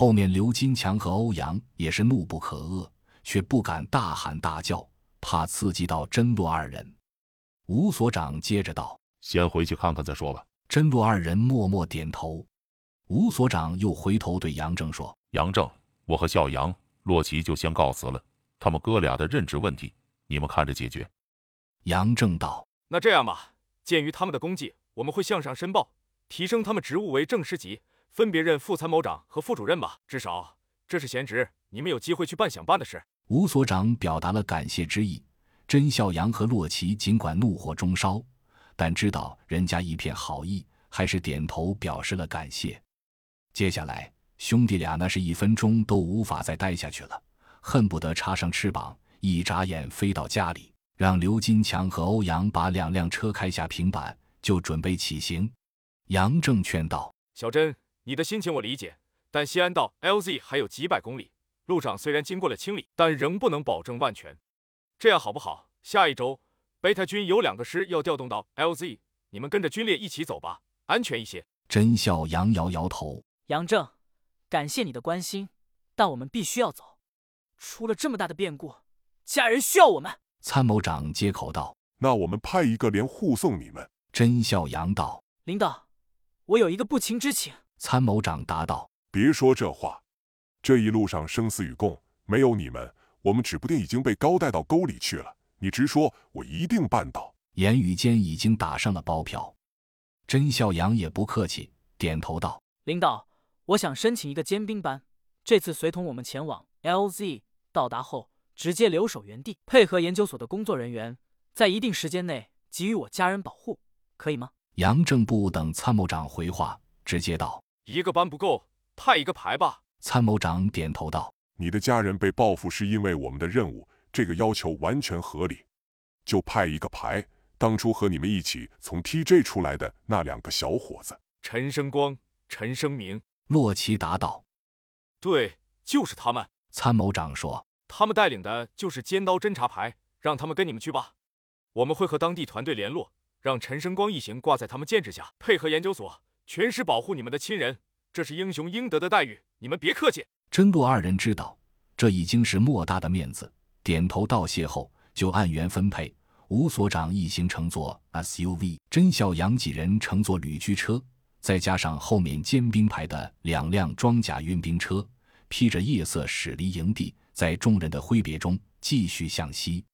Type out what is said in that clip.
后面刘金强和欧阳也是怒不可遏，却不敢大喊大叫，怕刺激到甄洛二人。吴所长接着道：“先回去看看再说吧。”甄洛二人默默点头。吴所长又回头对杨正说：“杨正，我和小杨、洛奇就先告辞了。他们哥俩的任职问题，你们看着解决。”杨正道：“那这样吧，鉴于他们的功绩，我们会向上申报，提升他们职务为正师级。”分别任副参谋长和副主任吧，至少这是闲职，你们有机会去办想办的事。吴所长表达了感谢之意。甄孝阳和洛奇尽管怒火中烧，但知道人家一片好意，还是点头表示了感谢。接下来，兄弟俩那是一分钟都无法再待下去了，恨不得插上翅膀，一眨眼飞到家里，让刘金强和欧阳把两辆车开下平板，就准备起行。杨正劝道：“小甄。”你的心情我理解，但西安到 LZ 还有几百公里，路上虽然经过了清理，但仍不能保证万全。这样好不好？下一周，贝塔军有两个师要调动到 LZ，你们跟着军列一起走吧，安全一些。甄笑阳摇摇头：“杨正，感谢你的关心，但我们必须要走。出了这么大的变故，家人需要我们。”参谋长接口道：“那我们派一个连护送你们。”甄笑阳道：“领导，我有一个不情之请。”参谋长答道：“别说这话，这一路上生死与共，没有你们，我们指不定已经被高带到沟里去了。你直说，我一定办到。”言语间已经打上了包票。甄孝阳也不客气，点头道：“领导，我想申请一个尖兵班，这次随同我们前往 LZ，到达后直接留守原地，配合研究所的工作人员，在一定时间内给予我家人保护，可以吗？”杨正不等参谋长回话，直接道。一个班不够，派一个排吧。参谋长点头道：“你的家人被报复是因为我们的任务，这个要求完全合理。就派一个排。当初和你们一起从 TJ 出来的那两个小伙子，陈生光、陈生明。”洛奇答道：“对，就是他们。”参谋长说：“他们带领的就是尖刀侦察排，让他们跟你们去吧。我们会和当地团队联络，让陈生光一行挂在他们建制下，配合研究所。”全师保护你们的亲人，这是英雄应得的待遇，你们别客气。真洛二人知道这已经是莫大的面子，点头道谢后就按原分配。吴所长一行乘坐 SUV，甄孝阳几人乘坐旅居车，再加上后面尖兵排的两辆装甲运兵车，披着夜色驶离营地，在众人的挥别中继续向西。